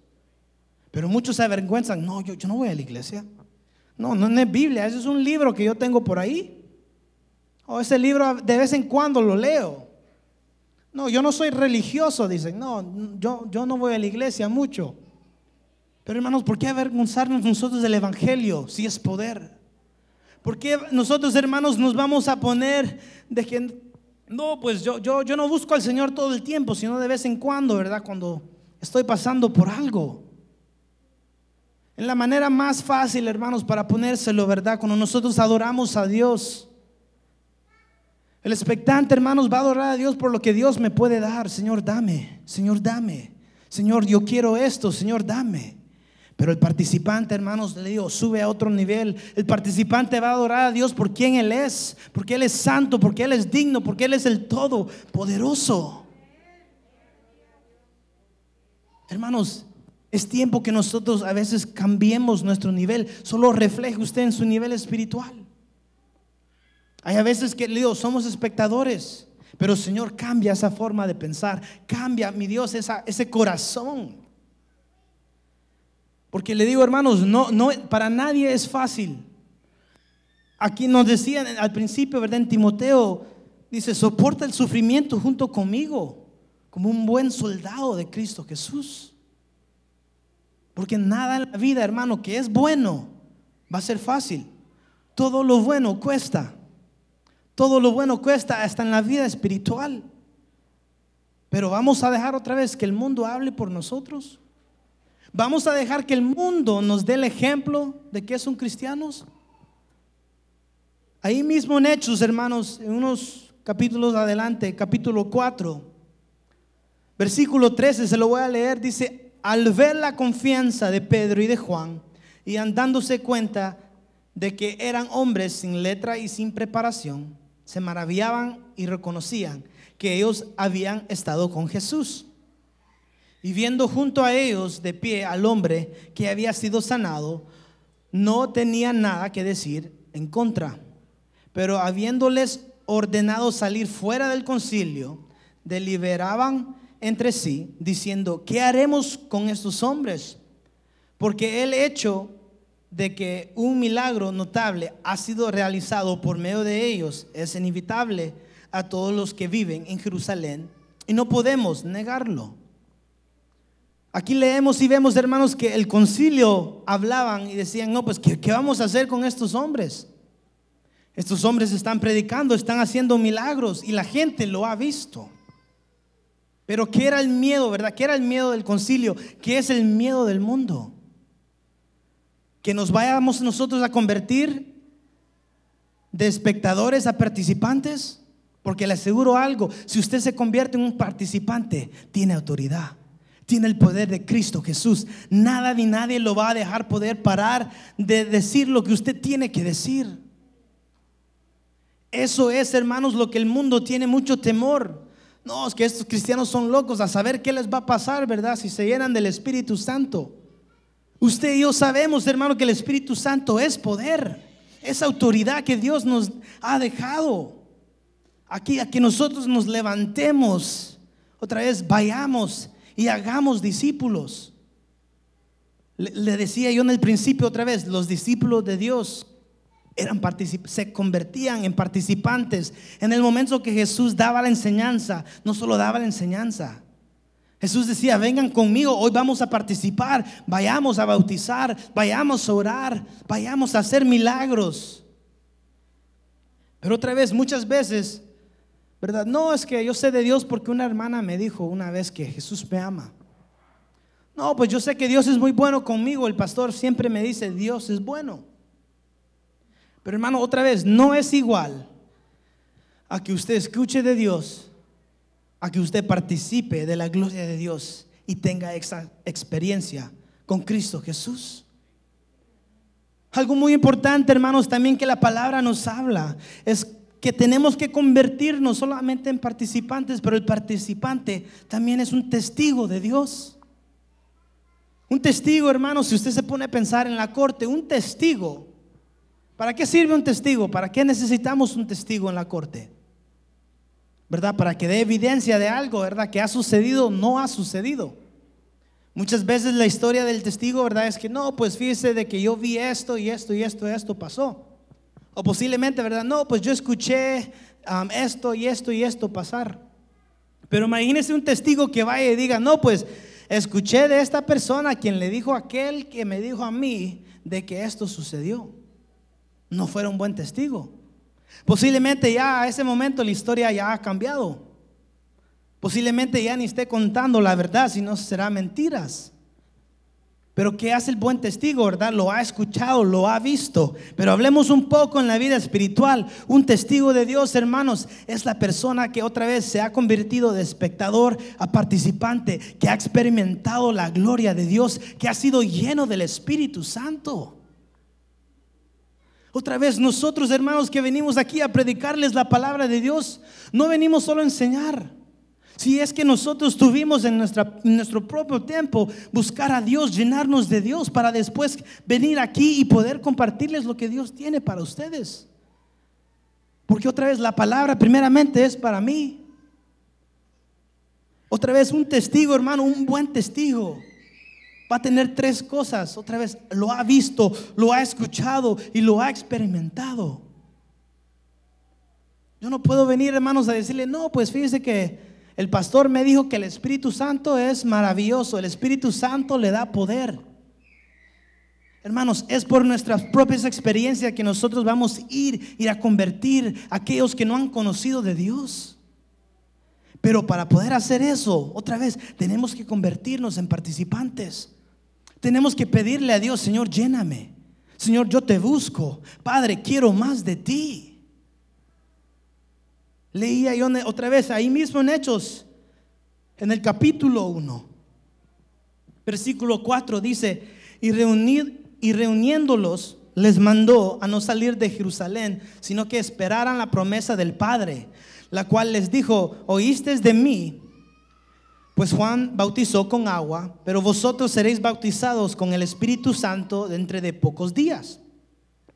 Pero muchos se avergüenzan, no, yo, yo no voy a la iglesia. No, no es Biblia, ese es un libro que yo tengo por ahí. O ese libro de vez en cuando lo leo. No, yo no soy religioso, dicen. No, yo, yo no voy a la iglesia mucho. Pero hermanos, ¿por qué avergonzarnos nosotros del Evangelio si es poder? ¿Por qué nosotros, hermanos, nos vamos a poner de que no, pues yo, yo, yo no busco al Señor todo el tiempo, sino de vez en cuando, ¿verdad? Cuando estoy pasando por algo. En la manera más fácil, hermanos, para ponérselo, ¿verdad? Cuando nosotros adoramos a Dios. El expectante, hermanos, va a adorar a Dios por lo que Dios me puede dar. Señor, dame. Señor, dame. Señor, yo quiero esto. Señor, dame. Pero el participante, hermanos, le digo, sube a otro nivel. El participante va a adorar a Dios por quien Él es, porque Él es santo, porque Él es digno, porque Él es el todo poderoso. Hermanos, es tiempo que nosotros a veces cambiemos nuestro nivel. Solo refleje usted en su nivel espiritual. Hay a veces que digo, somos espectadores, pero Señor, cambia esa forma de pensar, cambia, mi Dios, ese corazón. Porque le digo, hermanos, no, no, para nadie es fácil. Aquí nos decían al principio, ¿verdad? En Timoteo, dice, soporta el sufrimiento junto conmigo, como un buen soldado de Cristo Jesús. Porque nada en la vida, hermano, que es bueno, va a ser fácil. Todo lo bueno cuesta. Todo lo bueno cuesta hasta en la vida espiritual. Pero vamos a dejar otra vez que el mundo hable por nosotros. Vamos a dejar que el mundo nos dé el ejemplo de que son cristianos. Ahí mismo en Hechos, hermanos, en unos capítulos adelante, capítulo 4, versículo 13, se lo voy a leer, dice, al ver la confianza de Pedro y de Juan, y andándose cuenta de que eran hombres sin letra y sin preparación, se maravillaban y reconocían que ellos habían estado con Jesús. Y viendo junto a ellos de pie al hombre que había sido sanado, no tenían nada que decir en contra. Pero habiéndoles ordenado salir fuera del concilio, deliberaban entre sí, diciendo, ¿qué haremos con estos hombres? Porque el hecho de que un milagro notable ha sido realizado por medio de ellos es inevitable a todos los que viven en Jerusalén y no podemos negarlo. Aquí leemos y vemos, hermanos, que el concilio hablaban y decían, no, pues, ¿qué, ¿qué, vamos a hacer con estos hombres? Estos hombres están predicando, están haciendo milagros y la gente lo ha visto. Pero ¿qué era el miedo, verdad? ¿Qué era el miedo del concilio? ¿Qué es el miedo del mundo? que nos vayamos nosotros a convertir de espectadores a participantes? Porque le aseguro algo, si usted se convierte en un participante, tiene autoridad, tiene el poder de Cristo Jesús. Nada ni nadie lo va a dejar poder parar de decir lo que usted tiene que decir. Eso es, hermanos, lo que el mundo tiene mucho temor. No, es que estos cristianos son locos a saber qué les va a pasar, ¿verdad? Si se llenan del Espíritu Santo. Usted y yo sabemos, hermano, que el Espíritu Santo es poder, es autoridad que Dios nos ha dejado. Aquí a que nosotros nos levantemos, otra vez vayamos y hagamos discípulos. Le, decía yo en el principio otra vez, los discípulos de Dios eran se convertían en participantes en el momento que Jesús daba la enseñanza, no solo daba la enseñanza, Jesús decía, vengan conmigo, hoy vamos a participar, vayamos a bautizar, vayamos a orar, vayamos a hacer milagros. Pero otra vez, muchas veces, ¿verdad? No es que yo sé de Dios porque una hermana me dijo una vez que Jesús me ama. No, pues yo sé que Dios es muy bueno conmigo, el pastor siempre me dice, Dios es bueno. Pero hermano, otra vez, no es igual a que usted escuche de Dios a que usted participe de la gloria de Dios y tenga esa experiencia con Cristo Jesús. Algo muy importante, hermanos, también que la palabra nos habla es que tenemos que convertirnos solamente en participantes, pero el participante también es un testigo de Dios. Un testigo, hermanos, si usted se pone a pensar en la corte, un testigo. ¿Para qué sirve un testigo? ¿Para qué necesitamos un testigo en la corte? ¿verdad? Para que dé evidencia de algo, ¿verdad? Que ha sucedido, no ha sucedido. Muchas veces la historia del testigo, ¿verdad? Es que no, pues fíjese de que yo vi esto y esto y esto y esto pasó. O posiblemente, ¿verdad? No, pues yo escuché esto y esto y esto pasar. Pero imagínese un testigo que vaya y diga, no, pues escuché de esta persona quien le dijo a aquel que me dijo a mí de que esto sucedió. No fuera un buen testigo. Posiblemente ya a ese momento la historia ya ha cambiado. Posiblemente ya ni esté contando la verdad, sino será mentiras. Pero ¿qué hace el buen testigo, verdad? Lo ha escuchado, lo ha visto. Pero hablemos un poco en la vida espiritual. Un testigo de Dios, hermanos, es la persona que otra vez se ha convertido de espectador a participante, que ha experimentado la gloria de Dios, que ha sido lleno del Espíritu Santo. Otra vez nosotros, hermanos, que venimos aquí a predicarles la palabra de Dios, no venimos solo a enseñar. Si es que nosotros tuvimos en, nuestro propio tiempo buscar a Dios, llenarnos de Dios para después venir aquí y poder compartirles lo que Dios tiene para ustedes. Porque otra vez la palabra primeramente es para mí. Otra vez un testigo, hermano, un buen testigo. Va a tener tres cosas. Otra vez, lo ha visto, lo ha escuchado y lo ha experimentado. Yo no puedo venir, hermanos, a decirle, no, pues fíjese que el pastor me dijo que el Espíritu Santo es maravilloso, el Espíritu Santo le da poder. Hermanos, es por nuestras propias experiencias que nosotros vamos a ir, ir a convertir a aquellos que no han conocido de Dios. Pero para poder hacer eso, otra vez, tenemos que convertirnos en participantes. Tenemos que pedirle a Dios, Señor, lléname. Señor, yo te busco. Padre, quiero más de ti. Leía yo otra vez ahí mismo en Hechos, en el capítulo 1, versículo 4 dice, y reunir y reuniéndolos les mandó a no salir de Jerusalén, sino que esperaran la promesa del Padre, la cual les dijo, oíste de mí, pues Juan bautizó con agua, pero vosotros seréis bautizados con el Espíritu Santo dentro de pocos días.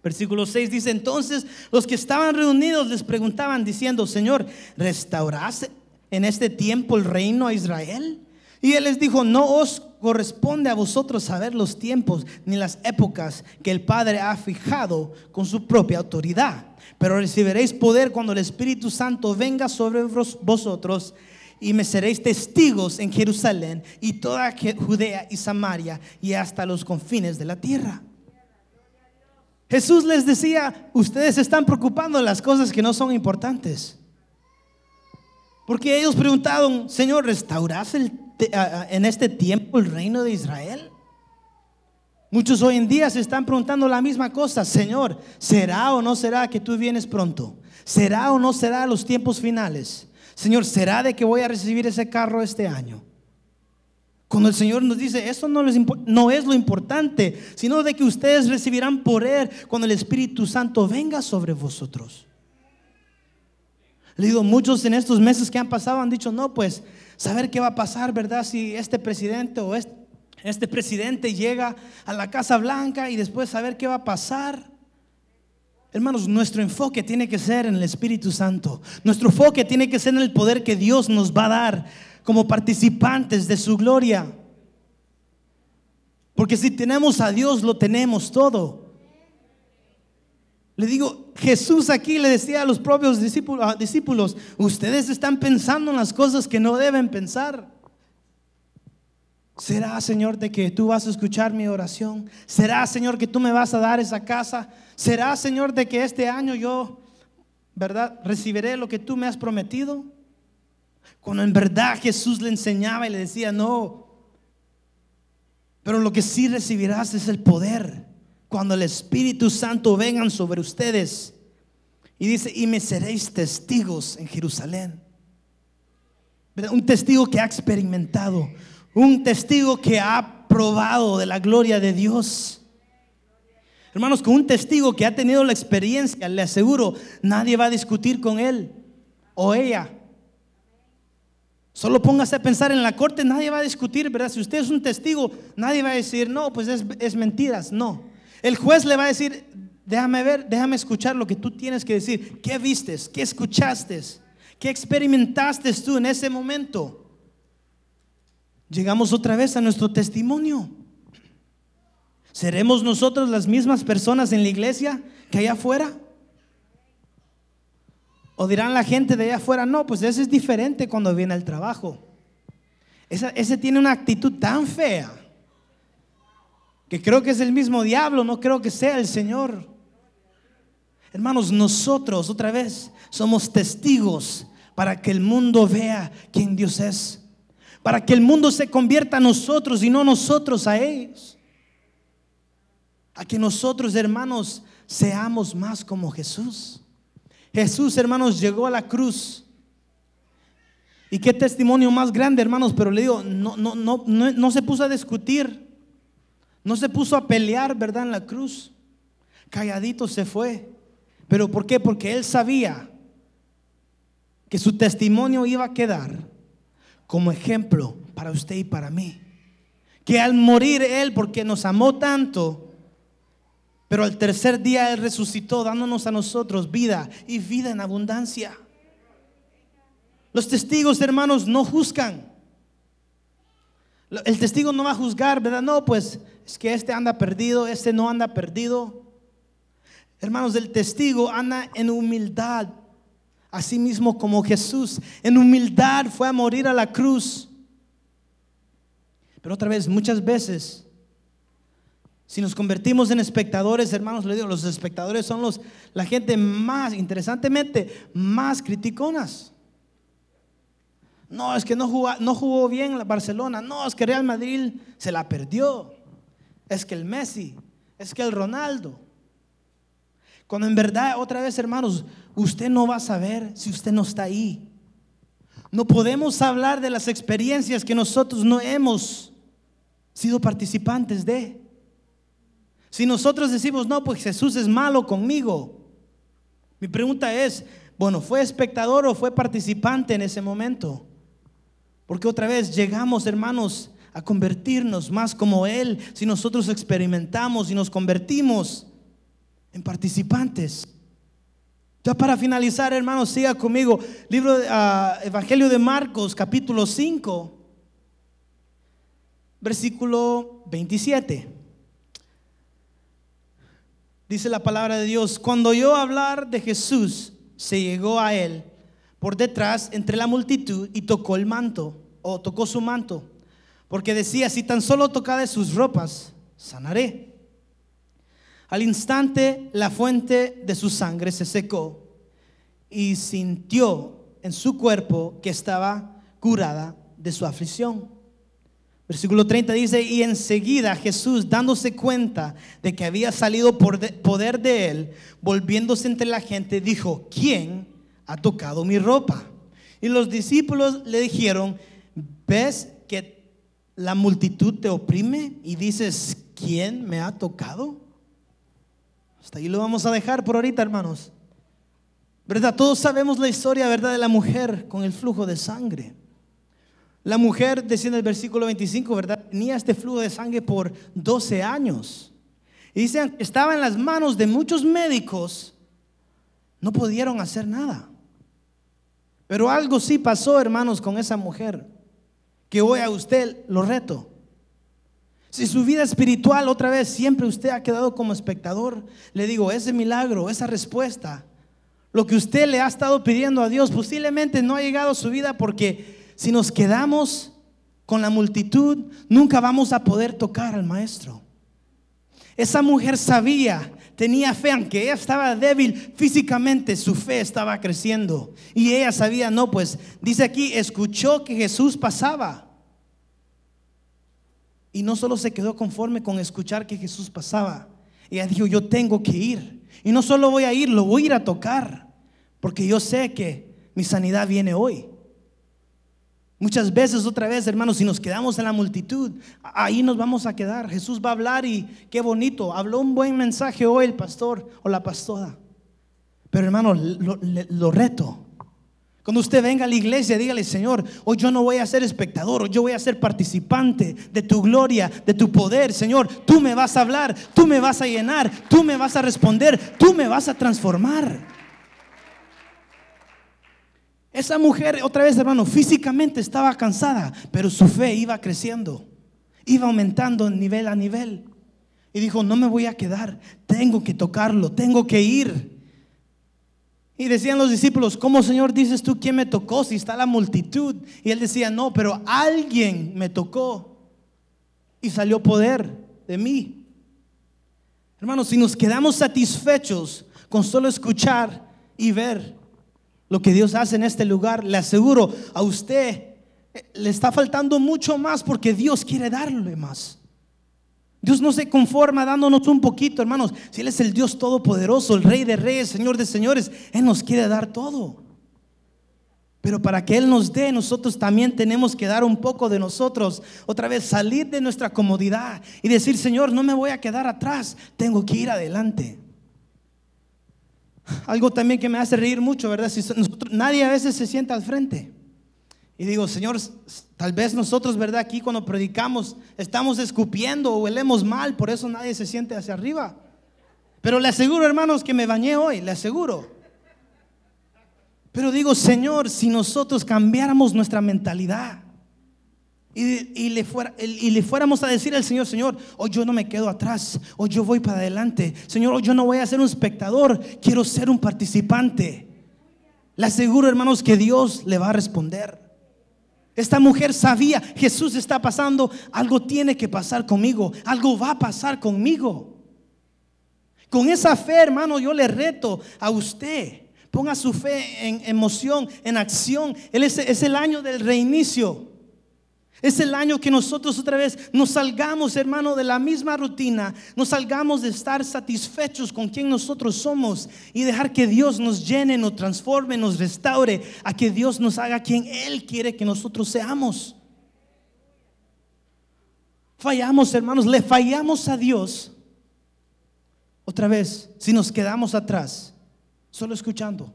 Versículo 6 dice, entonces los que estaban reunidos les preguntaban diciendo, Señor, ¿restaurás en este tiempo el reino a Israel? Y él les dijo, no os corresponde a vosotros saber los tiempos ni las épocas que el Padre ha fijado con su propia autoridad. Pero recibiréis poder cuando el Espíritu Santo venga sobre vosotros y me seréis testigos en Jerusalén y toda Judea y Samaria y hasta los confines de la tierra. Jesús les decía, ustedes están preocupando en las cosas que no son importantes. Porque ellos preguntaron, Señor, ¿restaurás en este tiempo el reino de Israel? Muchos hoy en día se están preguntando la misma cosa, Señor, ¿será o no será que tú vienes pronto? ¿Será o no será los tiempos finales? Señor, ¿será de que voy a recibir ese carro este año? Cuando el Señor nos dice, eso no, no es lo importante, sino de que ustedes recibirán poder cuando el Espíritu Santo venga sobre vosotros. Le digo, muchos en estos meses que han pasado han dicho, no, pues saber qué va a pasar, ¿verdad? Si este presidente o este presidente llega a la Casa Blanca y después saber qué va a pasar. Hermanos, nuestro enfoque tiene que ser en el Espíritu Santo. Nuestro enfoque tiene que ser en el poder que Dios nos va a dar como participantes de su gloria. Porque si tenemos a Dios, lo tenemos todo. Le digo, Jesús aquí le decía a los propios discípulos, ustedes están pensando en las cosas que no deben pensar. ¿Será, Señor, de que tú vas a escuchar mi oración? ¿Será, Señor, que tú me vas a dar esa casa? ¿Será, Señor, de que este año yo, verdad, recibiré lo que tú me has prometido? Cuando en verdad Jesús le enseñaba y le decía, no, pero lo que sí recibirás es el poder cuando el Espíritu Santo vengan sobre ustedes. Y dice, y me seréis testigos en Jerusalén. Un testigo que ha experimentado, un testigo que ha probado de la gloria de Dios. Hermanos, con un testigo que ha tenido la experiencia, le aseguro, nadie va a discutir con él o ella. Solo póngase a pensar en la corte, nadie va a discutir, ¿verdad? Si usted es un testigo, nadie va a decir, no, pues es, es mentiras, no. El juez le va a decir, déjame ver, déjame escuchar lo que tú tienes que decir. ¿Qué vistes? ¿Qué escuchaste? ¿Qué experimentaste tú en ese momento? Llegamos otra vez a nuestro testimonio. ¿Seremos nosotros las mismas personas en la iglesia que allá afuera? ¿O dirán la gente de allá afuera, no, pues ese es diferente cuando viene al trabajo? ese tiene una actitud tan fea que creo que es el mismo diablo, no creo que sea el Señor. Hermanos, nosotros otra vez somos testigos para que el mundo vea quién Dios es, para que el mundo se convierta a nosotros y no nosotros a ellos. A que nosotros, hermanos, seamos más como Jesús. Jesús, hermanos, llegó a la cruz. Y qué testimonio más grande, hermanos, pero le digo, no, no, no, no, se puso a discutir. No se puso a pelear, ¿verdad? En la cruz. Calladito se fue. ¿Pero por qué? Porque él sabía que su testimonio iba a quedar como ejemplo para usted y para mí. Que al morir él, porque nos amó tanto, Pero al tercer día Él resucitó, dándonos a nosotros vida y vida en abundancia. Los testigos, hermanos, no juzgan. El testigo no va a juzgar, ¿verdad? No, pues es que este anda perdido, este no anda perdido. Hermanos, el testigo anda en humildad, así mismo como Jesús, en humildad fue a morir a la cruz. Pero otra vez, muchas veces si nos convertimos en espectadores, hermanos, le digo, los espectadores son los, la gente más, interesantemente, más criticonas. No, es que no jugó, no jugó bien la Barcelona. No, es que Real Madrid se la perdió. Es que el Messi, es que el Ronaldo. Cuando en verdad, otra vez, hermanos, usted no va a saber si usted no está ahí. No podemos hablar de las experiencias que nosotros no hemos sido participantes de. Si nosotros decimos, no, pues Jesús es malo conmigo. Mi pregunta es, bueno, ¿fue espectador o fue participante en ese momento? Porque otra vez llegamos, hermanos, a convertirnos más como Él si nosotros experimentamos y nos convertimos en participantes. Ya para finalizar, hermanos, siga conmigo. Libro ah, Evangelio de Marcos, capítulo 5, versículo 27. Dice la palabra de Dios, cuando oyó hablar de Jesús, se llegó a él por detrás entre la multitud y tocó el manto, o tocó su manto, porque decía, si tan solo de sus ropas, sanaré. Al instante la fuente de su sangre se secó y sintió en su cuerpo que estaba curada de su aflicción. Versículo 30 dice, y enseguida Jesús, dándose cuenta de que había salido por poder de él, volviéndose entre la gente, dijo, ¿quién ha tocado mi ropa? Y los discípulos le dijeron, ¿ves que la multitud te oprime y dices, ¿quién me ha tocado? Hasta ahí lo vamos a dejar por ahorita, hermanos. ¿Verdad? Todos sabemos la historia, ¿verdad? De la mujer con el flujo de sangre. La mujer, decía en el versículo 25, ¿verdad? Tenía este flujo de sangre por 12 años. Y dicen, estaba en las manos de muchos médicos, no pudieron hacer nada. Pero algo sí pasó, hermanos, con esa mujer, que hoy a usted lo reto. Si su vida espiritual otra vez siempre usted ha quedado como espectador, le digo, ese milagro, esa respuesta, lo que usted le ha estado pidiendo a Dios, posiblemente no ha llegado a su vida porque si nos quedamos con la multitud, nunca vamos a poder tocar al maestro. Esa mujer sabía, tenía fe, aunque ella estaba débil físicamente, su fe estaba creciendo. Y ella sabía, no, pues dice aquí, escuchó que Jesús pasaba. Y no solo se quedó conforme con escuchar que Jesús pasaba. Ella dijo, yo tengo que ir. Y no solo voy a ir, lo voy a ir a tocar. Porque yo sé que mi sanidad viene hoy. Muchas veces, otra vez, hermanos, si nos quedamos en la multitud, ahí nos vamos a quedar. Jesús va a hablar y qué bonito. Habló un buen mensaje hoy el pastor o la pastora. Pero hermano, lo, reto. Cuando usted venga a la iglesia, dígale, Señor, hoy yo no voy a ser espectador, hoy yo voy a ser participante de tu gloria, de tu poder. Señor, tú me vas a hablar, tú me vas a llenar, tú me vas a responder, tú me vas a transformar. Esa mujer, otra vez hermano, físicamente estaba cansada, pero su fe iba creciendo, iba aumentando nivel a nivel. Y dijo, no me voy a quedar, tengo que tocarlo, tengo que ir. Y decían los discípulos, ¿cómo Señor dices tú quién me tocó si está la multitud? Y él decía, no, pero alguien me tocó y salió poder de mí. Hermanos, si nos quedamos satisfechos con solo escuchar y ver, lo que Dios hace en este lugar, le aseguro a usted, eh, le está faltando mucho más porque Dios quiere darle más. Dios no se conforma dándonos un poquito, hermanos. Si Él es el Dios todopoderoso, el Rey de Reyes, Señor de Señores, Él nos quiere dar todo. Pero para que Él nos dé, nosotros también tenemos que dar un poco de nosotros. Otra vez, salir de nuestra comodidad y decir, Señor, no me voy a quedar atrás, tengo que ir adelante. Algo también que me hace reír mucho, ¿verdad? Si nadie a veces se sienta al frente. Y digo, Señor, tal vez nosotros, ¿verdad? Aquí cuando predicamos estamos escupiendo o huelemos mal, por eso nadie se siente hacia arriba. Pero le aseguro, hermanos, que me bañé hoy, le aseguro. Pero digo, Señor, si nosotros cambiáramos nuestra mentalidad y, le y, le fuéramos a decir al Señor, Señor, hoy yo no me quedo atrás, hoy yo voy para adelante. Señor, hoy yo no voy a ser un espectador, quiero ser un participante. Le aseguro, hermanos, que Dios le va a responder. Esta mujer sabía, Jesús está pasando, algo tiene que pasar conmigo, algo va a pasar conmigo. Con esa fe, hermano, yo le reto a usted. Ponga su fe en emoción, en acción. Él es, es el año del reinicio. Es el año que nosotros otra vez nos salgamos, hermano, de la misma rutina, nos salgamos de estar satisfechos con quien nosotros somos y dejar que Dios nos llene, nos transforme, nos restaure, a que Dios nos haga quien Él quiere que nosotros seamos. Fallamos, hermanos, le fallamos a Dios. Otra vez, si nos quedamos atrás, solo escuchando,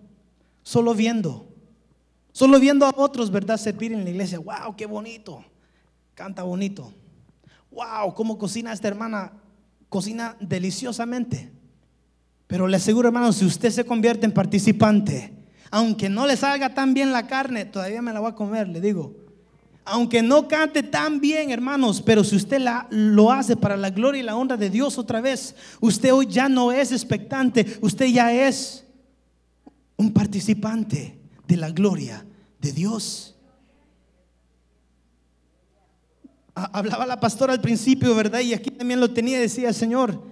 solo viendo, solo viendo a otros, ¿verdad? Servir en la iglesia. ¡Wow! ¡Qué bonito! Canta bonito. Wow, cómo cocina esta hermana, cocina deliciosamente. Pero le aseguro, hermano, si usted se convierte en participante, aunque no le salga tan bien la carne, todavía me la voy a comer, le digo. Aunque no cante tan bien, hermanos, pero si usted la, lo hace para la gloria y la honra de Dios otra vez, usted hoy ya no es expectante, usted ya es un participante de la gloria de Dios. Hablaba la pastora al principio, ¿verdad? Y aquí también lo tenía, decía, Señor,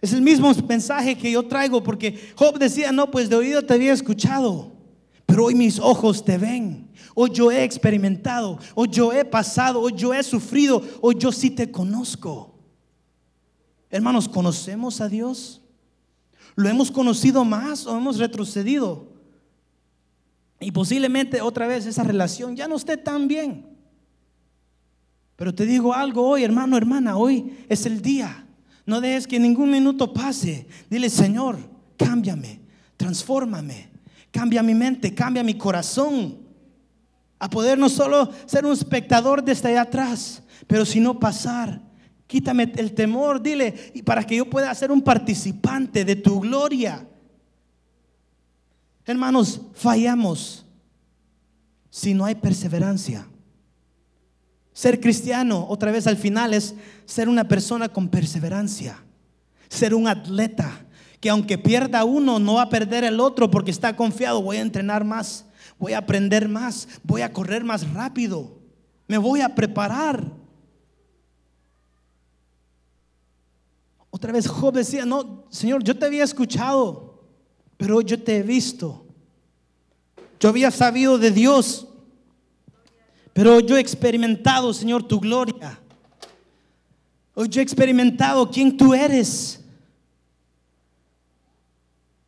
es el mismo mensaje que yo traigo, porque Job decía, no, pues de oído te había escuchado, pero hoy mis ojos te ven. Hoy yo he experimentado, hoy yo he pasado, hoy yo he sufrido, hoy yo sí te conozco. Hermanos, ¿conocemos a Dios? ¿Lo hemos conocido más o hemos retrocedido? Y posiblemente otra vez esa relación ya no esté tan bien. Pero te digo algo hoy, hermano, hermana, hoy es el día. No dejes que ningún minuto pase. Dile, Señor, cámbiame, transfórmame, cambia mi mente, cambia mi corazón. A poder no solo ser un espectador desde allá atrás, pero sino pasar. Quítame el temor, dile, y para que yo pueda ser un participante de tu gloria. Hermanos, fallamos si no hay perseverancia. Ser cristiano, otra vez al final, es ser una persona con perseverancia, ser un atleta, que aunque pierda uno, no va a perder el otro porque está confiado, voy a entrenar más, voy a aprender más, voy a correr más rápido, me voy a preparar. Otra vez Job decía, no, Señor, yo te había escuchado, pero yo te he visto. Yo había sabido de Dios, pero yo he experimentado, Señor, tu gloria. Hoy yo he experimentado quién tú eres.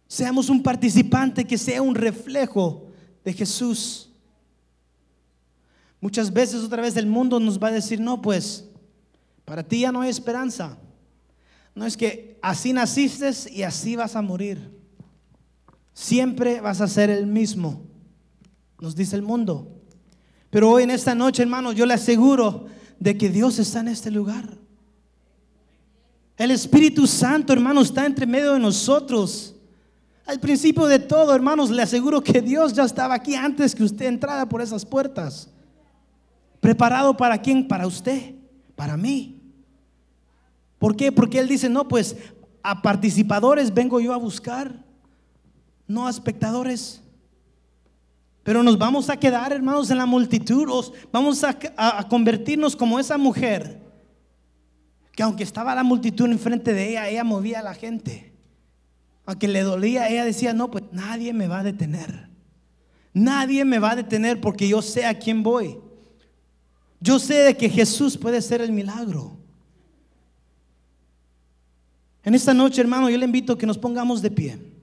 Seamos un participante que sea un reflejo de Jesús. Muchas veces otra vez el mundo nos va a decir, no, pues, para ti ya no hay esperanza. No es que así naciste y así vas a morir. Siempre vas a ser el mismo, nos dice el mundo. Pero hoy en esta noche, hermano, yo le aseguro de que Dios está en este lugar. El Espíritu Santo, hermano, está entre medio de nosotros. Al principio de todo, hermanos, le aseguro que Dios ya estaba aquí antes que usted entrara por esas puertas. ¿Preparado para quién? Para usted, para mí. ¿Por qué? Porque Él dice, no, pues a participadores vengo yo a buscar, no a espectadores. Pero nos vamos a quedar, hermanos, en la multitud. Vamos a, convertirnos como esa mujer. Que aunque estaba la multitud enfrente de ella, ella movía a la gente. Aunque le dolía, ella decía, no, pues nadie me va a detener. Nadie me va a detener porque yo sé a quién voy. Yo sé de que Jesús puede ser el milagro. En esta noche, hermano, yo le invito a que nos pongamos de pie.